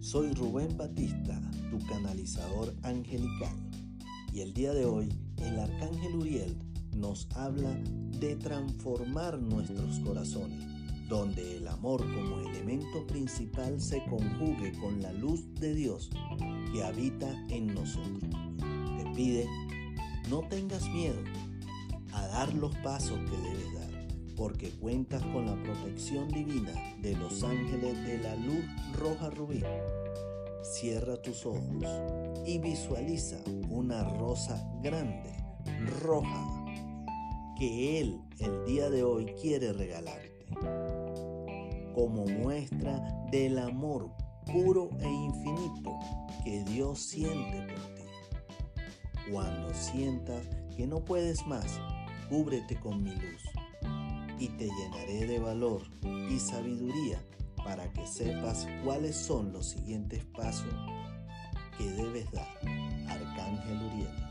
Soy Rubén Batista, tu canalizador angelical, y el día de hoy el arcángel Uriel nos habla de transformar nuestros corazones, donde el amor como elemento principal se conjugue con la luz de Dios que habita en nosotros. Te pide, no tengas miedo a dar los pasos que debes dar porque cuentas con la protección divina de los ángeles de la luz roja rubí. Cierra tus ojos y visualiza una rosa grande, roja, que Él el día de hoy quiere regalarte, como muestra del amor puro e infinito que Dios siente por ti. Cuando sientas que no puedes más, cúbrete con mi luz y te llenaré de valor y sabiduría para que sepas cuáles son los siguientes pasos que debes dar. Arcángel Uriel.